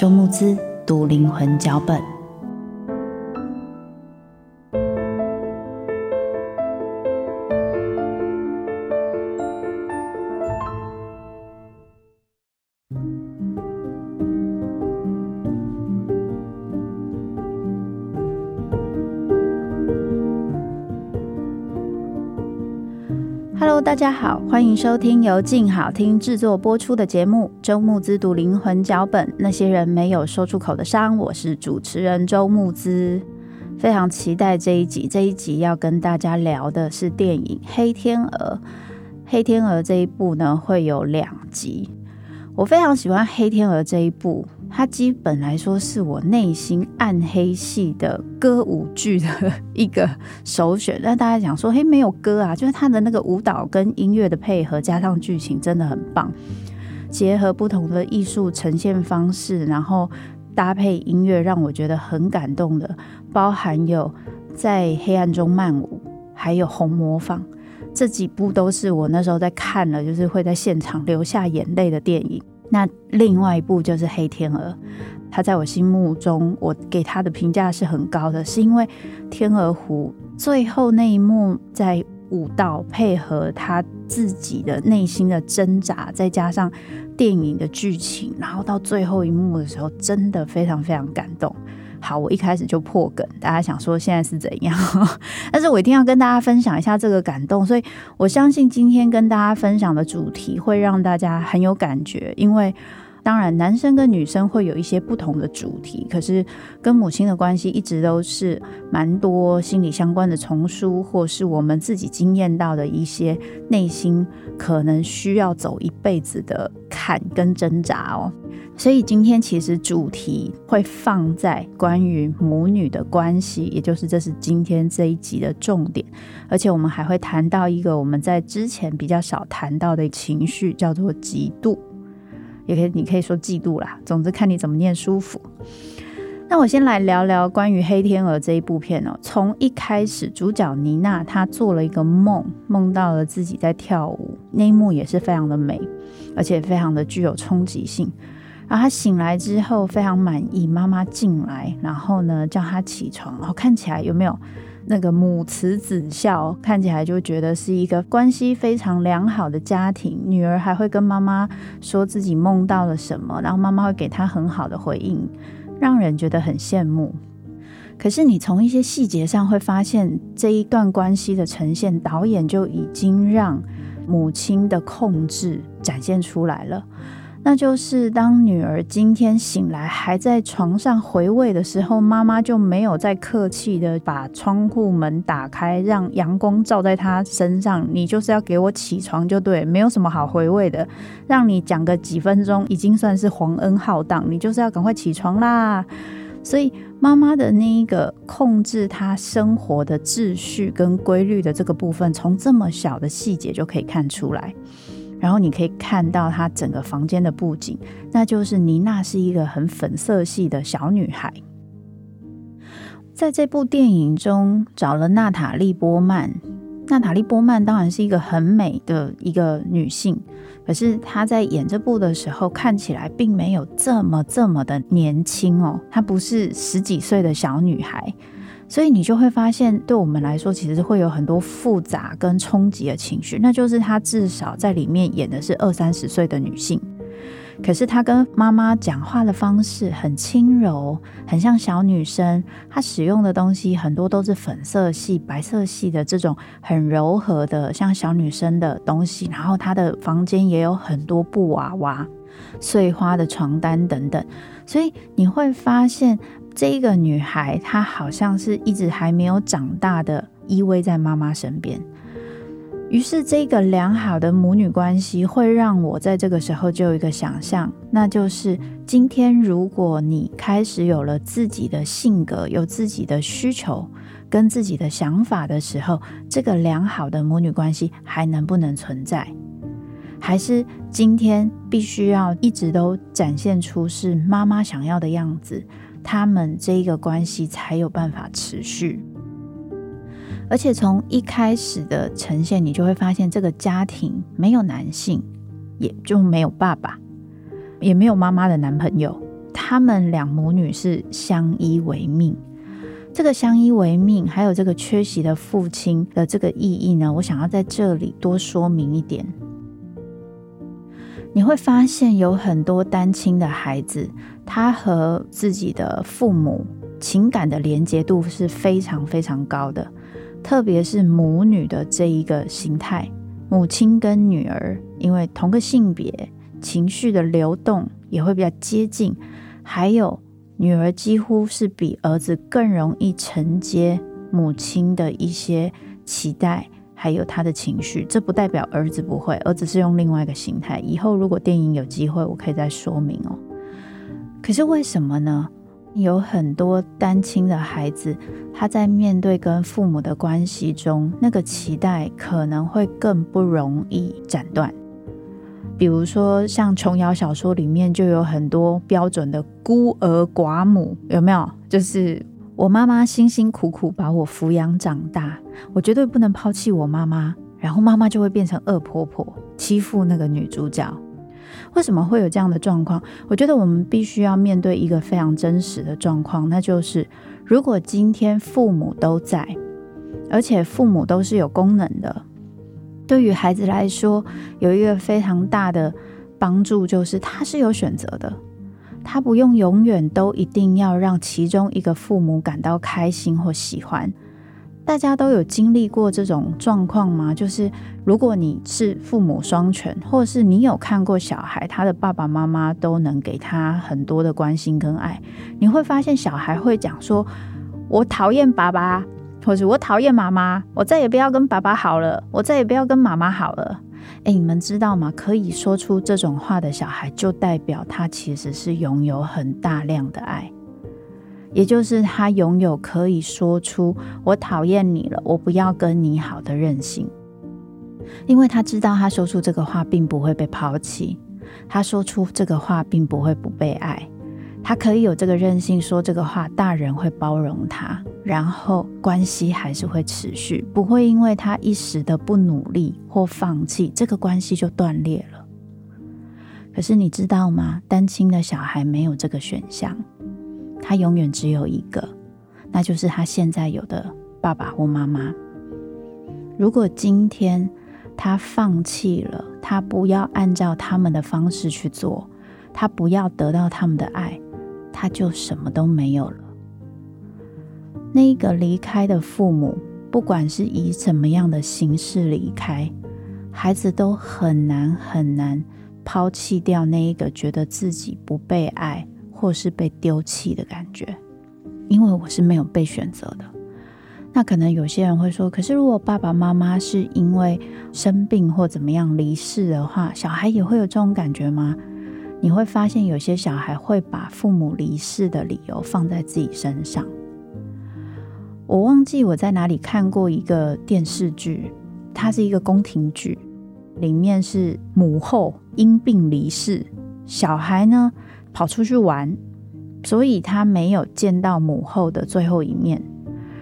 周慕姿读灵魂脚本。大家好，欢迎收听由静好听制作播出的节目《周慕姿读灵魂脚本》，那些人没有说出口的伤。我是主持人周慕姿，非常期待这一集。这一集要跟大家聊的是电影《黑天鹅》。《黑天鹅》这一部呢，会有两集。我非常喜欢《黑天鹅》这一部。它基本来说是我内心暗黑系的歌舞剧的一个首选，但大家讲说，嘿，没有歌啊，就是它的那个舞蹈跟音乐的配合，加上剧情真的很棒，结合不同的艺术呈现方式，然后搭配音乐，让我觉得很感动的，包含有在黑暗中漫舞，还有红魔坊这几部都是我那时候在看了，就是会在现场流下眼泪的电影。那另外一部就是《黑天鹅》，他在我心目中，我给他的评价是很高的，是因为天鹅湖最后那一幕在舞蹈配合他自己的内心的挣扎，再加上电影的剧情，然后到最后一幕的时候，真的非常非常感动。好，我一开始就破梗，大家想说现在是怎样？但是我一定要跟大家分享一下这个感动，所以我相信今天跟大家分享的主题会让大家很有感觉，因为。当然，男生跟女生会有一些不同的主题，可是跟母亲的关系一直都是蛮多心理相关的丛书，或是我们自己经验到的一些内心可能需要走一辈子的坎跟挣扎哦。所以今天其实主题会放在关于母女的关系，也就是这是今天这一集的重点，而且我们还会谈到一个我们在之前比较少谈到的情绪，叫做嫉妒。也可以，你可以说嫉妒啦。总之看你怎么念舒服。那我先来聊聊关于《黑天鹅》这一部片哦。从一开始，主角妮娜她做了一个梦，梦到了自己在跳舞，那一幕也是非常的美，而且非常的具有冲击性。然后她醒来之后非常满意，妈妈进来，然后呢叫他起床，然后看起来有没有？那个母慈子孝，看起来就觉得是一个关系非常良好的家庭。女儿还会跟妈妈说自己梦到了什么，然后妈妈会给她很好的回应，让人觉得很羡慕。可是你从一些细节上会发现，这一段关系的呈现，导演就已经让母亲的控制展现出来了。那就是当女儿今天醒来还在床上回味的时候，妈妈就没有再客气的把窗户门打开，让阳光照在她身上。你就是要给我起床就对，没有什么好回味的，让你讲个几分钟已经算是皇恩浩荡，你就是要赶快起床啦。所以妈妈的那一个控制她生活的秩序跟规律的这个部分，从这么小的细节就可以看出来。然后你可以看到她整个房间的布景，那就是妮娜是一个很粉色系的小女孩。在这部电影中找了娜塔莉波曼，娜塔莉波曼当然是一个很美的一个女性，可是她在演这部的时候看起来并没有这么这么的年轻哦，她不是十几岁的小女孩。所以你就会发现，对我们来说，其实会有很多复杂跟冲击的情绪。那就是她至少在里面演的是二三十岁的女性，可是她跟妈妈讲话的方式很轻柔，很像小女生。她使用的东西很多都是粉色系、白色系的这种很柔和的，像小女生的东西。然后她的房间也有很多布娃娃、碎花的床单等等。所以你会发现。这个女孩，她好像是一直还没有长大的依偎在妈妈身边。于是，这个良好的母女关系会让我在这个时候就有一个想象，那就是今天如果你开始有了自己的性格、有自己的需求跟自己的想法的时候，这个良好的母女关系还能不能存在？还是今天必须要一直都展现出是妈妈想要的样子？他们这一个关系才有办法持续，而且从一开始的呈现，你就会发现这个家庭没有男性，也就没有爸爸，也没有妈妈的男朋友，他们两母女是相依为命。这个相依为命，还有这个缺席的父亲的这个意义呢，我想要在这里多说明一点。你会发现有很多单亲的孩子，他和自己的父母情感的连接度是非常非常高的，特别是母女的这一个形态，母亲跟女儿因为同个性别，情绪的流动也会比较接近，还有女儿几乎是比儿子更容易承接母亲的一些期待。还有他的情绪，这不代表儿子不会，儿子是用另外一个形态。以后如果电影有机会，我可以再说明哦。可是为什么呢？有很多单亲的孩子，他在面对跟父母的关系中，那个期待可能会更不容易斩断。比如说，像琼瑶小说里面就有很多标准的孤儿寡母，有没有？就是。我妈妈辛辛苦苦把我抚养长大，我绝对不能抛弃我妈妈。然后妈妈就会变成恶婆婆，欺负那个女主角。为什么会有这样的状况？我觉得我们必须要面对一个非常真实的状况，那就是如果今天父母都在，而且父母都是有功能的，对于孩子来说，有一个非常大的帮助，就是他是有选择的。他不用永远都一定要让其中一个父母感到开心或喜欢。大家都有经历过这种状况吗？就是如果你是父母双全，或者是你有看过小孩，他的爸爸妈妈都能给他很多的关心跟爱，你会发现小孩会讲说：“我讨厌爸爸，或者我讨厌妈妈，我再也不要跟爸爸好了，我再也不要跟妈妈好了。”诶，你们知道吗？可以说出这种话的小孩，就代表他其实是拥有很大量的爱，也就是他拥有可以说出“我讨厌你了，我不要跟你好”的任性，因为他知道他说出这个话并不会被抛弃，他说出这个话并不会不被爱。他可以有这个任性说这个话，大人会包容他，然后关系还是会持续，不会因为他一时的不努力或放弃，这个关系就断裂了。可是你知道吗？单亲的小孩没有这个选项，他永远只有一个，那就是他现在有的爸爸或妈妈。如果今天他放弃了，他不要按照他们的方式去做，他不要得到他们的爱。他就什么都没有了。那一个离开的父母，不管是以怎么样的形式离开，孩子都很难很难抛弃掉那一个觉得自己不被爱或是被丢弃的感觉。因为我是没有被选择的。那可能有些人会说，可是如果爸爸妈妈是因为生病或怎么样离世的话，小孩也会有这种感觉吗？你会发现，有些小孩会把父母离世的理由放在自己身上。我忘记我在哪里看过一个电视剧，它是一个宫廷剧，里面是母后因病离世，小孩呢跑出去玩，所以他没有见到母后的最后一面。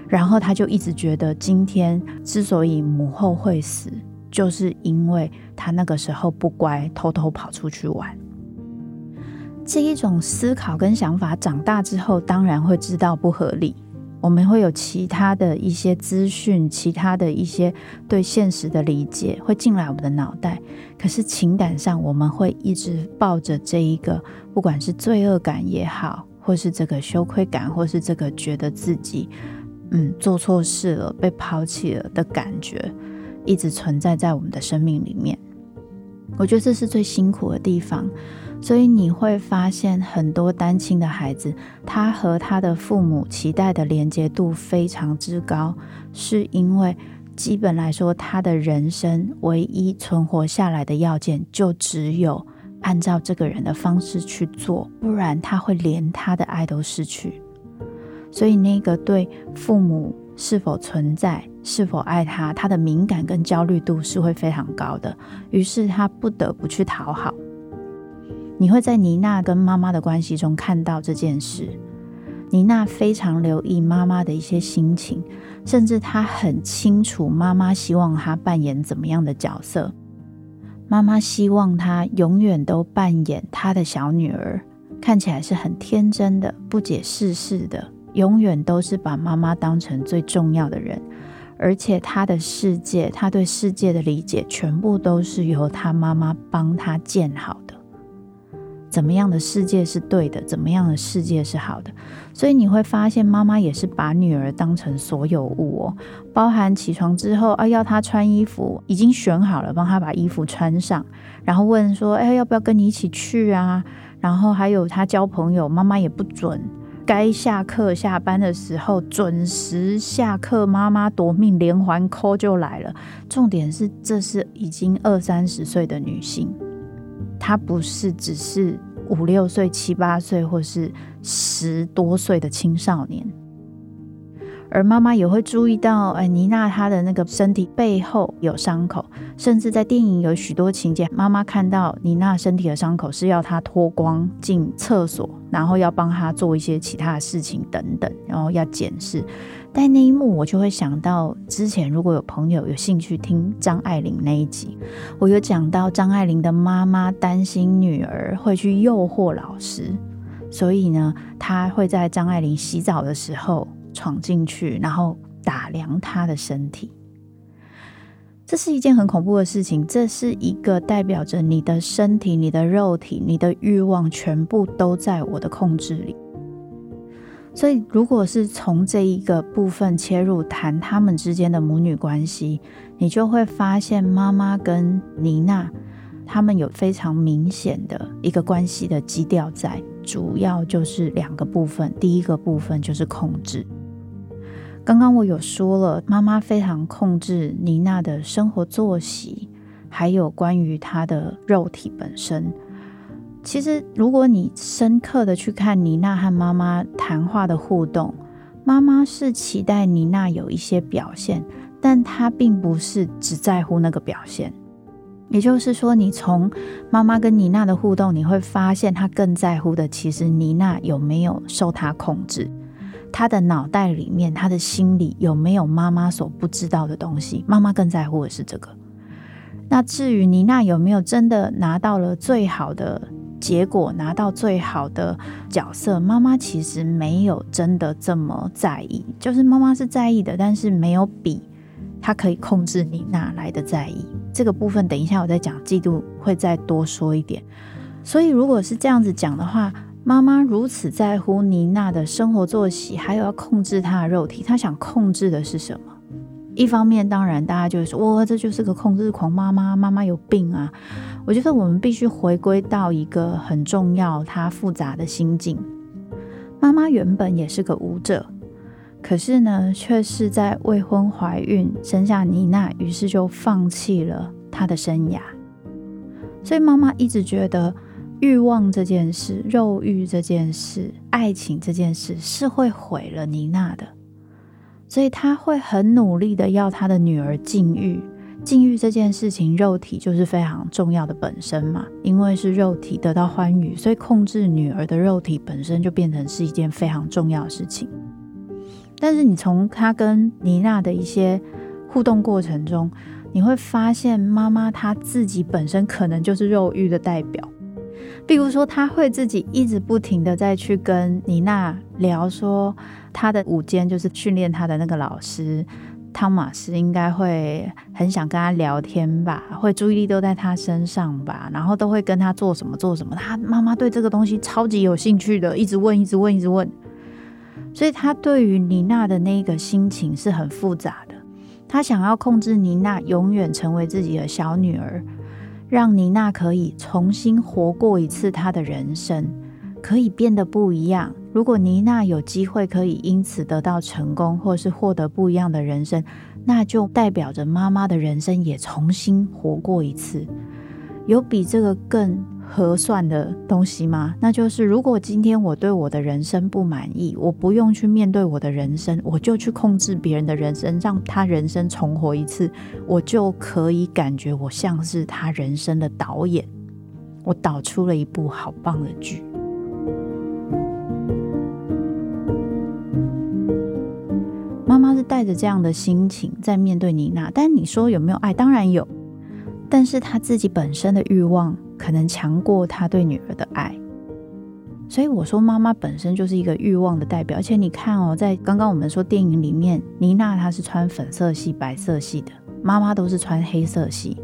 然后他就一直觉得，今天之所以母后会死，就是因为他那个时候不乖，偷偷跑出去玩。这一种思考跟想法，长大之后当然会知道不合理。我们会有其他的一些资讯，其他的一些对现实的理解会进来我们的脑袋。可是情感上，我们会一直抱着这一个，不管是罪恶感也好，或是这个羞愧感，或是这个觉得自己。嗯，做错事了，被抛弃了的感觉，一直存在在我们的生命里面。我觉得这是最辛苦的地方，所以你会发现很多单亲的孩子，他和他的父母期待的连接度非常之高，是因为基本来说，他的人生唯一存活下来的要件，就只有按照这个人的方式去做，不然他会连他的爱都失去。所以，那个对父母是否存在、是否爱他，他的敏感跟焦虑度是会非常高的。于是，他不得不去讨好。你会在妮娜跟妈妈的关系中看到这件事。妮娜非常留意妈妈的一些心情，甚至她很清楚妈妈希望她扮演怎么样的角色。妈妈希望她永远都扮演她的小女儿，看起来是很天真的、不解世事的。永远都是把妈妈当成最重要的人，而且她的世界，她对世界的理解，全部都是由她妈妈帮她建好。怎么样的世界是对的？怎么样的世界是好的？所以你会发现，妈妈也是把女儿当成所有物哦，包含起床之后啊，要她穿衣服，已经选好了，帮她把衣服穿上，然后问说，哎，要不要跟你一起去啊？然后还有她交朋友，妈妈也不准。该下课下班的时候准时下课，妈妈夺命连环 call 就来了。重点是，这是已经二三十岁的女性，他不是只是五六岁、七八岁，或是十多岁的青少年。而妈妈也会注意到，哎，妮娜她的那个身体背后有伤口，甚至在电影有许多情节，妈妈看到妮娜身体的伤口是要她脱光进厕所，然后要帮她做一些其他的事情等等，然后要检视。但那一幕我就会想到，之前如果有朋友有兴趣听张爱玲那一集，我有讲到张爱玲的妈妈担心女儿会去诱惑老师，所以呢，她会在张爱玲洗澡的时候。闯进去，然后打量她的身体，这是一件很恐怖的事情。这是一个代表着你的身体、你的肉体、你的欲望，全部都在我的控制里。所以，如果是从这一个部分切入谈他们之间的母女关系，你就会发现妈妈跟妮娜他们有非常明显的一个关系的基调在，主要就是两个部分。第一个部分就是控制。刚刚我有说了，妈妈非常控制妮娜的生活作息，还有关于她的肉体本身。其实，如果你深刻的去看妮娜和妈妈谈话的互动，妈妈是期待妮娜有一些表现，但她并不是只在乎那个表现。也就是说，你从妈妈跟妮娜的互动，你会发现她更在乎的，其实妮娜有没有受她控制。她的脑袋里面，她的心里有没有妈妈所不知道的东西？妈妈更在乎的是这个。那至于妮娜有没有真的拿到了最好的结果，拿到最好的角色，妈妈其实没有真的这么在意。就是妈妈是在意的，但是没有比她可以控制你娜来的在意。这个部分等一下我再讲嫉妒会再多说一点。所以如果是这样子讲的话。妈妈如此在乎妮娜的生活作息，还有要控制她的肉体，她想控制的是什么？一方面，当然大家就会说：“哇，这就是个控制狂妈妈，妈妈有病啊！”我觉得我们必须回归到一个很重要、它复杂的心境。妈妈原本也是个舞者，可是呢，却是在未婚怀孕生下妮娜，于是就放弃了她的生涯。所以妈妈一直觉得。欲望这件事，肉欲这件事，爱情这件事是会毁了妮娜的，所以她会很努力的要她的女儿禁欲，禁欲这件事情，肉体就是非常重要的本身嘛，因为是肉体得到欢愉，所以控制女儿的肉体本身就变成是一件非常重要的事情。但是你从他跟妮娜的一些互动过程中，你会发现妈妈她自己本身可能就是肉欲的代表。比如说，他会自己一直不停的再去跟妮娜聊说，他的午间就是训练他的那个老师汤马斯，应该会很想跟他聊天吧，会注意力都在他身上吧，然后都会跟他做什么做什么。他妈妈对这个东西超级有兴趣的，一直问，一直问，一直问。所以他对于妮娜的那个心情是很复杂的，他想要控制妮娜永远成为自己的小女儿。让妮娜可以重新活过一次她的人生，可以变得不一样。如果妮娜有机会可以因此得到成功，或是获得不一样的人生，那就代表着妈妈的人生也重新活过一次。有比这个更合算的东西吗？那就是，如果今天我对我的人生不满意，我不用去面对我的人生，我就去控制别人的人生，让他人生重活一次，我就可以感觉我像是他人生的导演，我导出了一部好棒的剧。带着这样的心情在面对妮娜，但你说有没有爱？当然有，但是她自己本身的欲望。可能强过他对女儿的爱，所以我说妈妈本身就是一个欲望的代表。而且你看哦，在刚刚我们说电影里面，妮娜她是穿粉色系、白色系的，妈妈都是穿黑色系，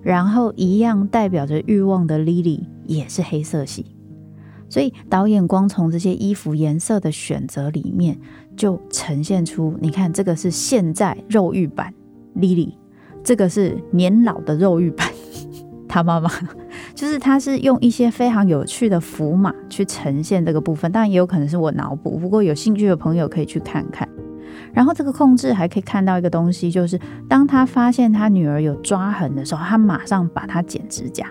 然后一样代表着欲望的 Lily 也是黑色系。所以导演光从这些衣服颜色的选择里面，就呈现出，你看这个是现在肉欲版 Lily，这个是年老的肉欲版。他妈妈 就是，他是用一些非常有趣的符码去呈现这个部分，当然也有可能是我脑补。不过有兴趣的朋友可以去看看。然后这个控制还可以看到一个东西，就是当他发现他女儿有抓痕的时候，他马上把它剪指甲。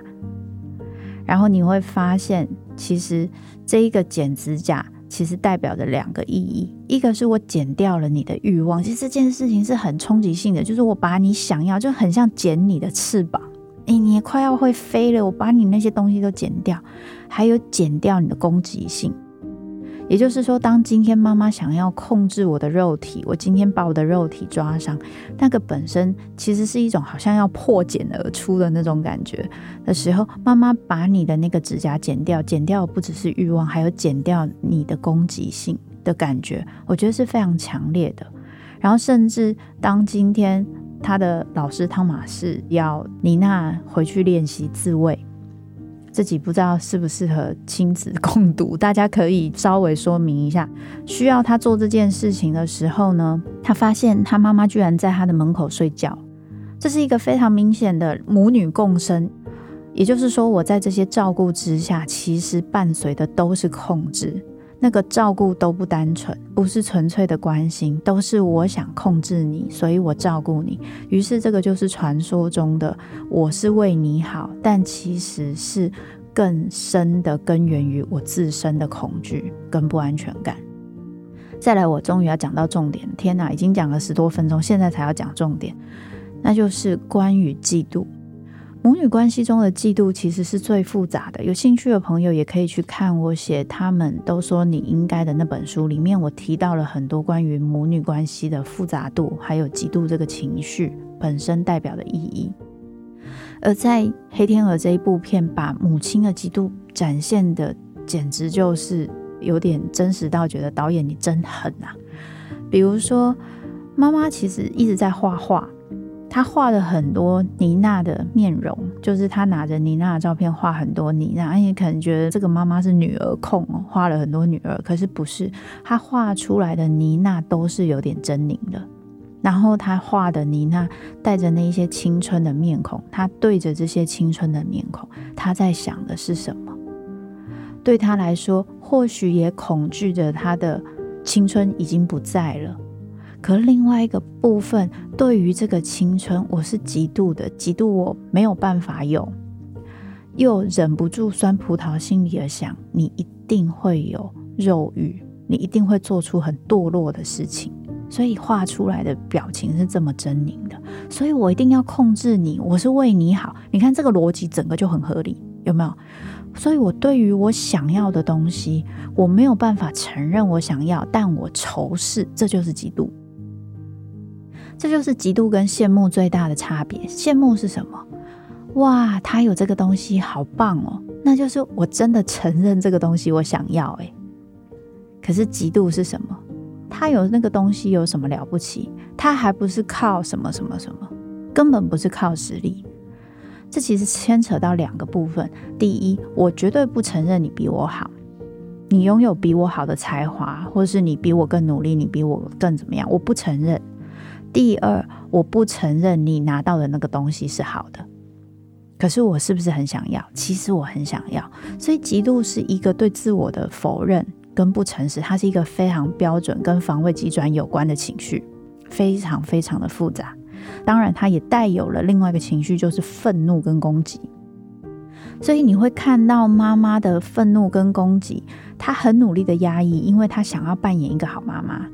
然后你会发现，其实这一个剪指甲其实代表着两个意义，一个是我剪掉了你的欲望，其实这件事情是很冲击性的，就是我把你想要，就很像剪你的翅膀。欸，你快要会飞了，我把你那些东西都剪掉，还有剪掉你的攻击性。也就是说，当今天妈妈想要控制我的肉体，我今天把我的肉体抓伤，那个本身其实是一种好像要破茧而出的那种感觉的时候，妈妈把你的那个指甲剪掉，剪掉不只是欲望，还有剪掉你的攻击性的感觉，我觉得是非常强烈的。然后，甚至当今天。他的老师汤马士要妮娜回去练习自慰，自己不知道适不适合亲子共读，大家可以稍微说明一下。需要他做这件事情的时候呢，他发现他妈妈居然在他的门口睡觉，这是一个非常明显的母女共生。也就是说，我在这些照顾之下，其实伴随的都是控制。那个照顾都不单纯，不是纯粹的关心，都是我想控制你，所以我照顾你。于是这个就是传说中的我是为你好，但其实是更深的根源于我自身的恐惧跟不安全感。再来，我终于要讲到重点，天哪，已经讲了十多分钟，现在才要讲重点，那就是关于嫉妒。母女关系中的嫉妒其实是最复杂的。有兴趣的朋友也可以去看我写《他们都说你应该》的那本书，里面我提到了很多关于母女关系的复杂度，还有嫉妒这个情绪本身代表的意义。而在《黑天鹅》这一部片，把母亲的嫉妒展现的简直就是有点真实到觉得导演你真狠啊！比如说，妈妈其实一直在画画。他画了很多妮娜的面容，就是他拿着妮娜的照片画很多妮娜。你可能觉得这个妈妈是女儿控，画了很多女儿，可是不是，他画出来的妮娜都是有点狰狞的。然后他画的妮娜带着那一些青春的面孔，他对着这些青春的面孔，他在想的是什么？对他来说，或许也恐惧着他的青春已经不在了。可另外一个部分，对于这个青春，我是嫉妒的，嫉妒我没有办法有，又忍不住酸葡萄心里的想，你一定会有肉欲，你一定会做出很堕落的事情，所以画出来的表情是这么狰狞的。所以我一定要控制你，我是为你好。你看这个逻辑整个就很合理，有没有？所以我对于我想要的东西，我没有办法承认我想要，但我仇视，这就是嫉妒。这就是嫉妒跟羡慕最大的差别。羡慕是什么？哇，他有这个东西，好棒哦！那就是我真的承认这个东西我想要，诶。可是嫉妒是什么？他有那个东西有什么了不起？他还不是靠什么什么什么，根本不是靠实力。这其实牵扯到两个部分。第一，我绝对不承认你比我好，你拥有比我好的才华，或是你比我更努力，你比我更怎么样？我不承认。第二，我不承认你拿到的那个东西是好的。可是我是不是很想要？其实我很想要。所以嫉妒是一个对自我的否认跟不诚实，它是一个非常标准跟防卫机转有关的情绪，非常非常的复杂。当然，它也带有了另外一个情绪，就是愤怒跟攻击。所以你会看到妈妈的愤怒跟攻击，她很努力的压抑，因为她想要扮演一个好妈妈。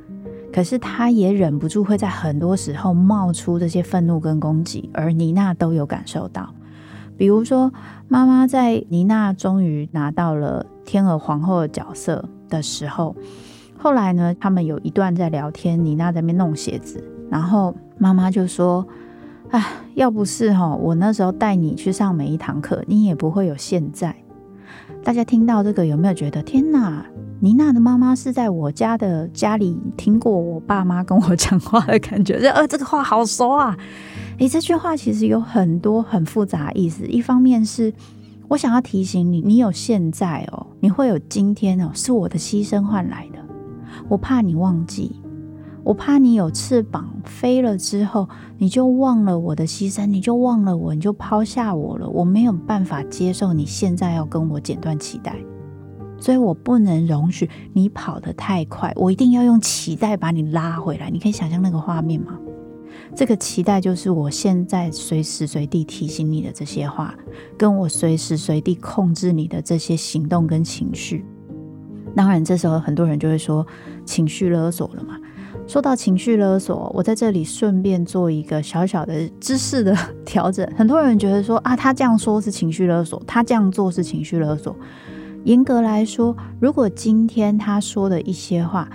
可是她也忍不住会在很多时候冒出这些愤怒跟攻击，而妮娜都有感受到。比如说，妈妈在妮娜终于拿到了天鹅皇后的角色的时候，后来呢，他们有一段在聊天，妮娜在那边弄鞋子，然后妈妈就说：“哎，要不是哈，我那时候带你去上每一堂课，你也不会有现在。”大家听到这个有没有觉得天哪？妮娜的妈妈是在我家的家里听过我爸妈跟我讲话的感觉，这呃，这个话好熟啊。诶，这句话其实有很多很复杂的意思。一方面是我想要提醒你，你有现在哦，你会有今天哦，是我的牺牲换来的。我怕你忘记，我怕你有翅膀飞了之后，你就忘了我的牺牲，你就忘了我，你就抛下我了。我没有办法接受你现在要跟我剪断脐带，所以我不能容许你跑得太快，我一定要用脐带把你拉回来。你可以想象那个画面吗？这个期待就是我现在随时随地提醒你的这些话，跟我随时随地控制你的这些行动跟情绪。当然，这时候很多人就会说情绪勒索了嘛。说到情绪勒索，我在这里顺便做一个小小的知识的 调整。很多人觉得说啊，他这样说是情绪勒索，他这样做是情绪勒索。严格来说，如果今天他说的一些话，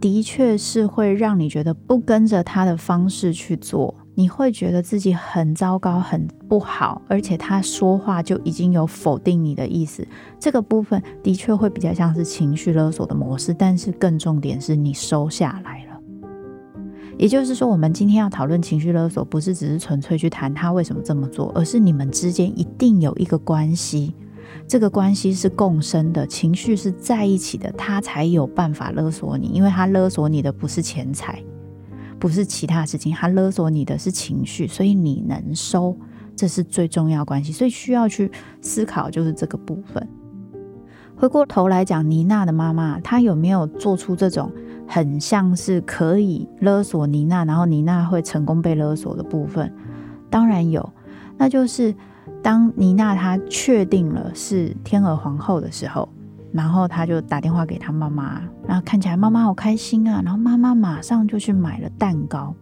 的确是会让你觉得不跟着他的方式去做，你会觉得自己很糟糕、很不好，而且他说话就已经有否定你的意思。这个部分的确会比较像是情绪勒索的模式，但是更重点是你收下来。也就是说，我们今天要讨论情绪勒索，不是只是纯粹去谈他为什么这么做，而是你们之间一定有一个关系。这个关系是共生的，情绪是在一起的，他才有办法勒索你，因为他勒索你的不是钱财，不是其他事情，他勒索你的是情绪，所以你能收，这是最重要关系，所以需要去思考就是这个部分。回过头来讲，妮娜的妈妈，她有没有做出这种很像是可以勒索妮娜，然后妮娜会成功被勒索的部分？当然有，那就是。当妮娜她确定了是天鹅皇后的时候，然后她就打电话给她妈妈，然后看起来妈妈好开心啊，然后妈妈马上就去买了蛋糕。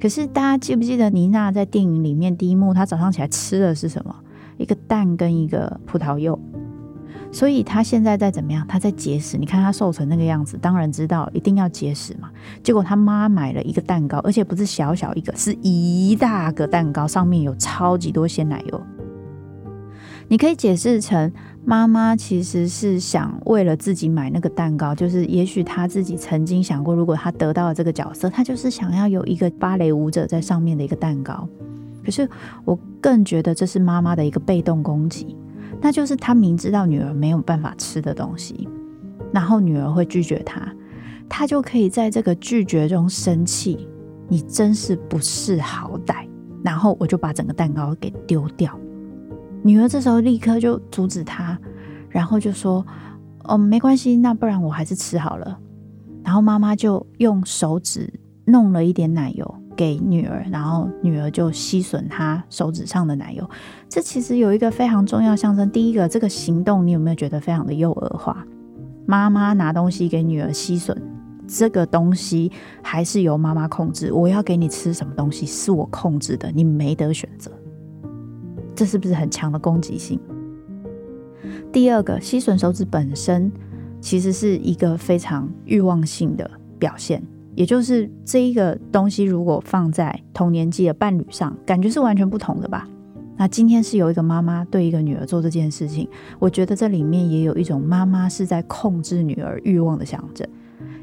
可是大家记不记得妮娜在电影里面第一幕，她早上起来吃的是什么？一个蛋跟一个葡萄柚。所以他现在在怎么样？他在节食。你看他瘦成那个样子，当然知道一定要节食嘛。结果他妈买了一个蛋糕，而且不是小小一个，是一大个蛋糕，上面有超级多鲜奶油。你可以解释成妈妈其实是想为了自己买那个蛋糕，就是也许他自己曾经想过，如果他得到了这个角色，他就是想要有一个芭蕾舞者在上面的一个蛋糕。可是我更觉得这是妈妈的一个被动攻击。那就是他明知道女儿没有办法吃的东西，然后女儿会拒绝他，他就可以在这个拒绝中生气。你真是不识好歹，然后我就把整个蛋糕给丢掉。女儿这时候立刻就阻止他，然后就说：“哦，没关系，那不然我还是吃好了。”然后妈妈就用手指弄了一点奶油。给女儿，然后女儿就吸吮她手指上的奶油。这其实有一个非常重要象征。第一个，这个行动你有没有觉得非常的幼儿化？妈妈拿东西给女儿吸吮，这个东西还是由妈妈控制。我要给你吃什么东西是我控制的，你没得选择。这是不是很强的攻击性？第二个，吸吮手指本身其实是一个非常欲望性的表现，也就是这一个东西如果放在同年纪的伴侣上，感觉是完全不同的吧？那今天是有一个妈妈对一个女儿做这件事情，我觉得这里面也有一种妈妈是在控制女儿欲望的象征，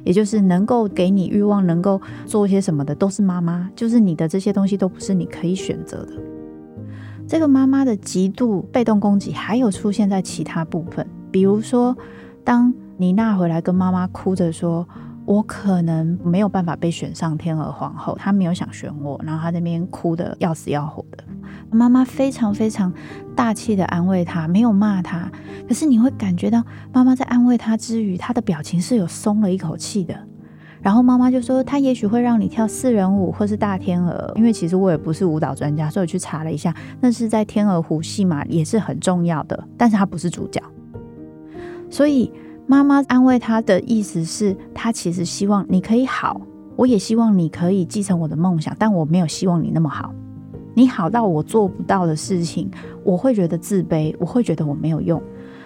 也就是能够给你欲望、能够做些什么的都是妈妈，就是你的这些东西都不是你可以选择的。这个妈妈的极度被动攻击还有出现在其他部分，比如说当妮娜回来跟妈妈哭着说。我可能没有办法被选上天鹅皇后，她没有想选我，然后她那边哭得要死要活的。妈妈非常非常大气的安慰她，没有骂她，可是你会感觉到妈妈在安慰她之余，她的表情是有松了一口气的。然后妈妈就说，她也许会让你跳四人舞或是大天鹅，因为其实我也不是舞蹈专家，所以我去查了一下，那是在天鹅湖戏码也是很重要的，但是她不是主角，所以。妈妈安慰他的意思是，他其实希望你可以好，我也希望你可以继承我的梦想，但我没有希望你那么好。你好到我做不到的事情，我会觉得自卑，我会觉得我没有用。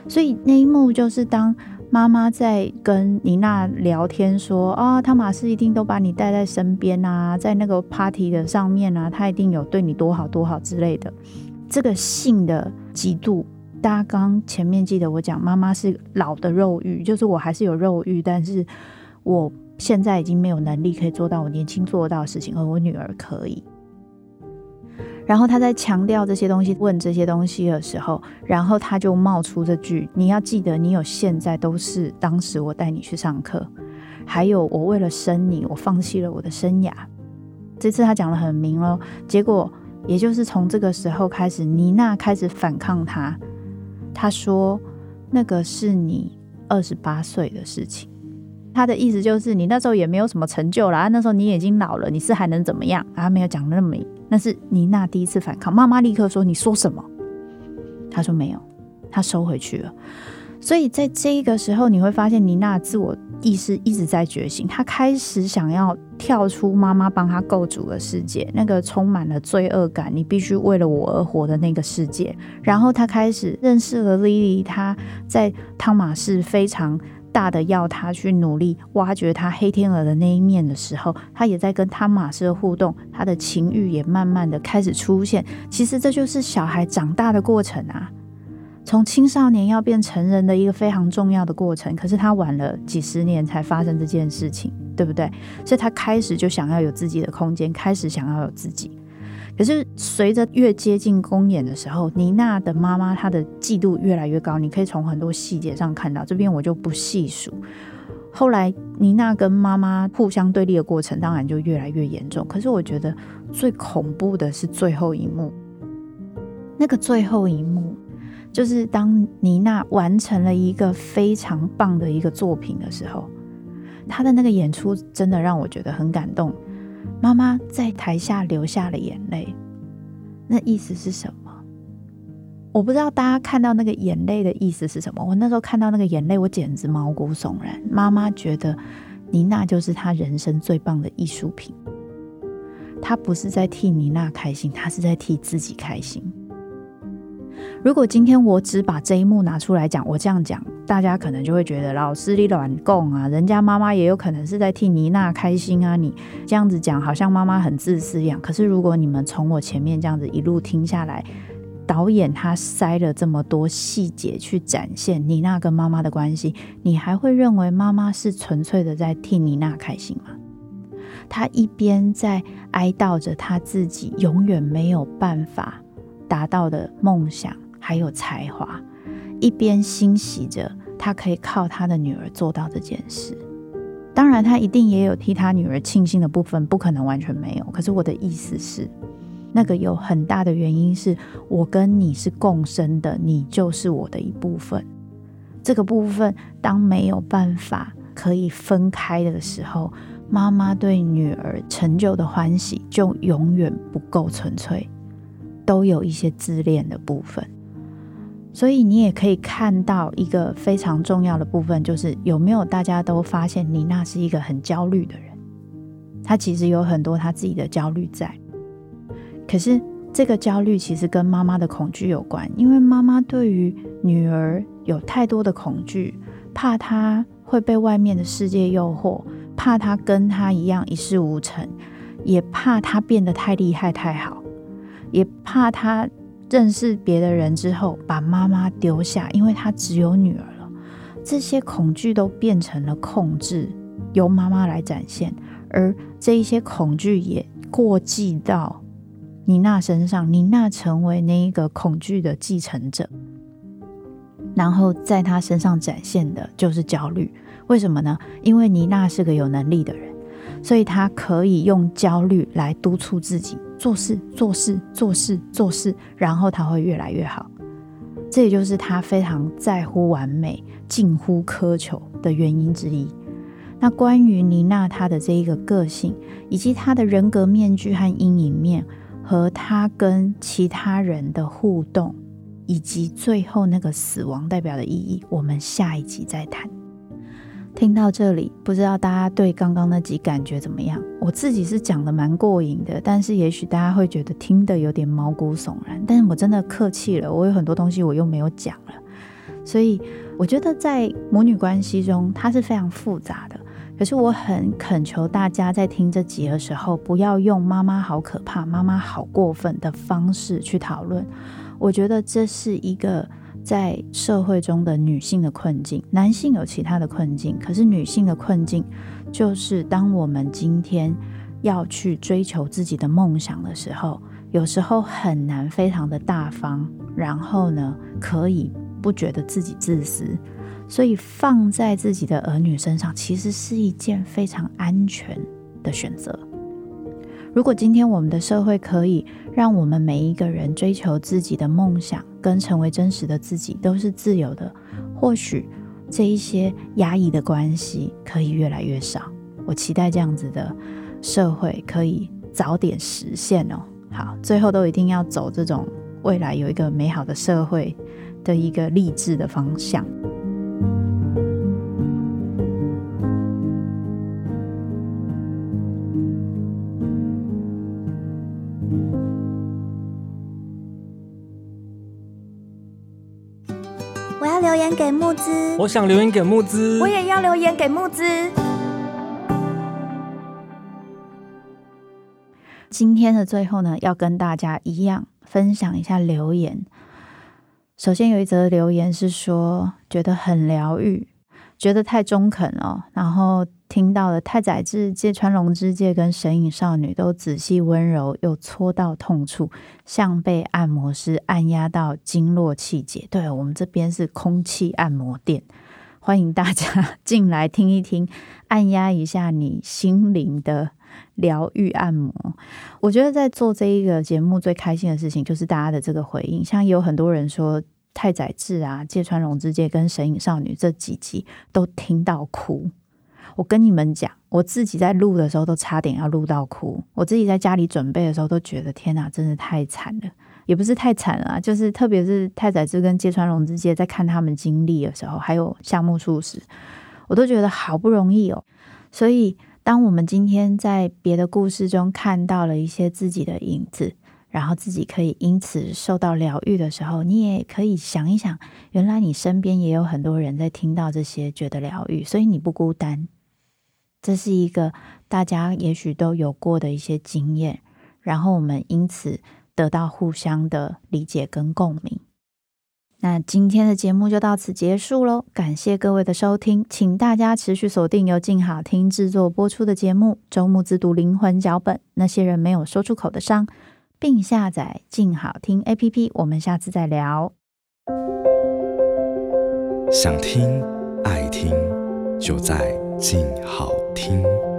所以那一幕就是当妈妈在跟妮娜聊天说啊，汤马斯一定都把你带在身边啊，在那个 party 的上面啊，他一定有对你多好多好之类的。这个性的嫉妒。大家刚前面记得我讲，妈妈是老的肉欲，就是我还是有肉欲，但是我现在已经没有能力可以做到我年轻做到的事情，而我女儿可以。然后他在强调这些东西，问这些东西的时候，然后他就冒出这句：“你要记得，你有现在都是当时我带你去上课，还有我为了生你，我放弃了我的生涯。”这次他讲得很明了，结果也就是从这个时候开始，妮娜开始反抗他。他说：“那个是你二十八岁的事情。”他的意思就是你那时候也没有什么成就啦，那时候你已经老了，你是还能怎么样？啊没有讲那么。那是妮娜第一次反抗，妈妈立刻说：“你说什么？”他说：“没有。”他收回去了。所以在这个时候，你会发现妮娜自我意识一直在觉醒，他开始想要跳出妈妈帮他构筑的世界，那个充满了罪恶感，你必须为了我而活的那个世界。然后他开始认识了莉莉，她在汤玛士非常大的要她去努力挖掘她黑天鹅的那一面的时候，她也在跟汤玛士的互动，她的情欲也慢慢的开始出现。其实这就是小孩长大的过程啊。从青少年要变成人的一个非常重要的过程，可是他晚了几十年才发生这件事情，对不对？所以他开始就想要有自己的空间，开始想要有自己。可是随着越接近公演的时候，妮娜的妈妈她的嫉妒越来越高，你可以从很多细节上看到，这边我就不细数。后来妮娜跟妈妈互相对立的过程，当然就越来越严重。可是我觉得最恐怖的是最后一幕，那个最后一幕。就是当妮娜完成了一个非常棒的一个作品的时候，她的那个演出真的让我觉得很感动。妈妈在台下流下了眼泪，那意思是什么？我不知道大家看到那个眼泪的意思是什么。我那时候看到那个眼泪，我简直毛骨悚然。妈妈觉得妮娜就是她人生最棒的艺术品，她不是在替妮娜开心，她是在替自己开心。如果今天我只把这一幕拿出来讲，我这样讲，大家可能就会觉得老师你乱供啊，人家妈妈也有可能是在替妮娜开心啊，你这样子讲好像妈妈很自私一样。可是如果你们从我前面这样子一路听下来，导演他塞了这么多细节去展现妮娜跟妈妈的关系，你还会认为妈妈是纯粹的在替妮娜开心吗？她一边在哀悼着她自己永远没有办法达到的梦想。还有才华，一边欣喜着他可以靠他的女儿做到这件事。当然，他一定也有替他女儿庆幸的部分，不可能完全没有。可是我的意思是，那个有很大的原因是我跟你是共生的，你就是我的一部分。这个部分当没有办法可以分开的时候，妈妈对女儿成就的欢喜就永远不够纯粹，都有一些自恋的部分。所以你也可以看到一个非常重要的部分，就是有没有大家都发现妮娜是一个很焦虑的人，她其实有很多她自己的焦虑在。可是这个焦虑其实跟妈妈的恐惧有关，因为妈妈对于女儿有太多的恐惧，怕她会被外面的世界诱惑，怕她跟她一样一事无成，也怕她变得太厉害太好，也怕他。认识别的人之后，把妈妈丢下，因为他只有女儿了。这些恐惧都变成了控制，由妈妈来展现，而这一些恐惧也过继到妮娜身上，妮娜成为那一个恐惧的继承者，然后在她身上展现的就是焦虑。为什么呢？因为妮娜是个有能力的人。所以他可以用焦虑来督促自己做事、做事、做事、做事，然后他会越来越好。这也就是他非常在乎完美、近乎苛求的原因之一。那关于妮娜她的这一个个性，以及她的人格面具和阴影面，和她跟其他人的互动，以及最后那个死亡代表的意义，我们下一集再谈。听到这里，不知道大家对刚刚那集感觉怎么样？我自己是讲的蛮过瘾的，但是也许大家会觉得听得有点毛骨悚然。但是我真的客气了，我有很多东西我又没有讲了，所以我觉得在母女关系中，它是非常复杂的。可是我很恳求大家在听这集的时候，不要用“妈妈好可怕”“妈妈好过分”的方式去讨论。我觉得这是一个。在社会中的女性的困境，男性有其他的困境，可是女性的困境就是，当我们今天要去追求自己的梦想的时候，有时候很难非常的大方，然后呢，可以不觉得自己自私，所以放在自己的儿女身上，其实是一件非常安全的选择。如果今天我们的社会可以让我们每一个人追求自己的梦想，跟成为真实的自己都是自由的，或许这一些压抑的关系可以越来越少。我期待这样子的社会可以早点实现哦。好，最后都一定要走这种未来有一个美好的社会的一个励志的方向。留言给木子，我想留言给木子，我也要留言给木子。今天的最后呢，要跟大家一样分享一下留言。首先有一则留言是说，觉得很疗愈，觉得太中肯了，然后。听到了太宰治、芥川龙之介跟神隐少女都仔细温柔又搓到痛处，像被按摩师按压到经络气节。对，我们这边是空气按摩店，欢迎大家进来听一听，按压一下你心灵的疗愈按摩。我觉得在做这一个节目最开心的事情就是大家的这个回应，像有很多人说太宰治啊、芥川龙之介跟神隐少女这几集都听到哭。我跟你们讲，我自己在录的时候都差点要录到哭。我自己在家里准备的时候都觉得天哪，真的太惨了，也不是太惨了啊，就是特别是太宰治跟芥川龙之介在看他们经历的时候，还有夏目漱石，我都觉得好不容易哦。所以，当我们今天在别的故事中看到了一些自己的影子，然后自己可以因此受到疗愈的时候，你也可以想一想，原来你身边也有很多人在听到这些，觉得疗愈，所以你不孤单。这是一个大家也许都有过的一些经验，然后我们因此得到互相的理解跟共鸣。那今天的节目就到此结束喽，感谢各位的收听，请大家持续锁定由静好听制作播出的节目《周末自读灵魂脚本》，那些人没有说出口的伤，并下载静好听 APP。我们下次再聊。想听爱听，就在静好听。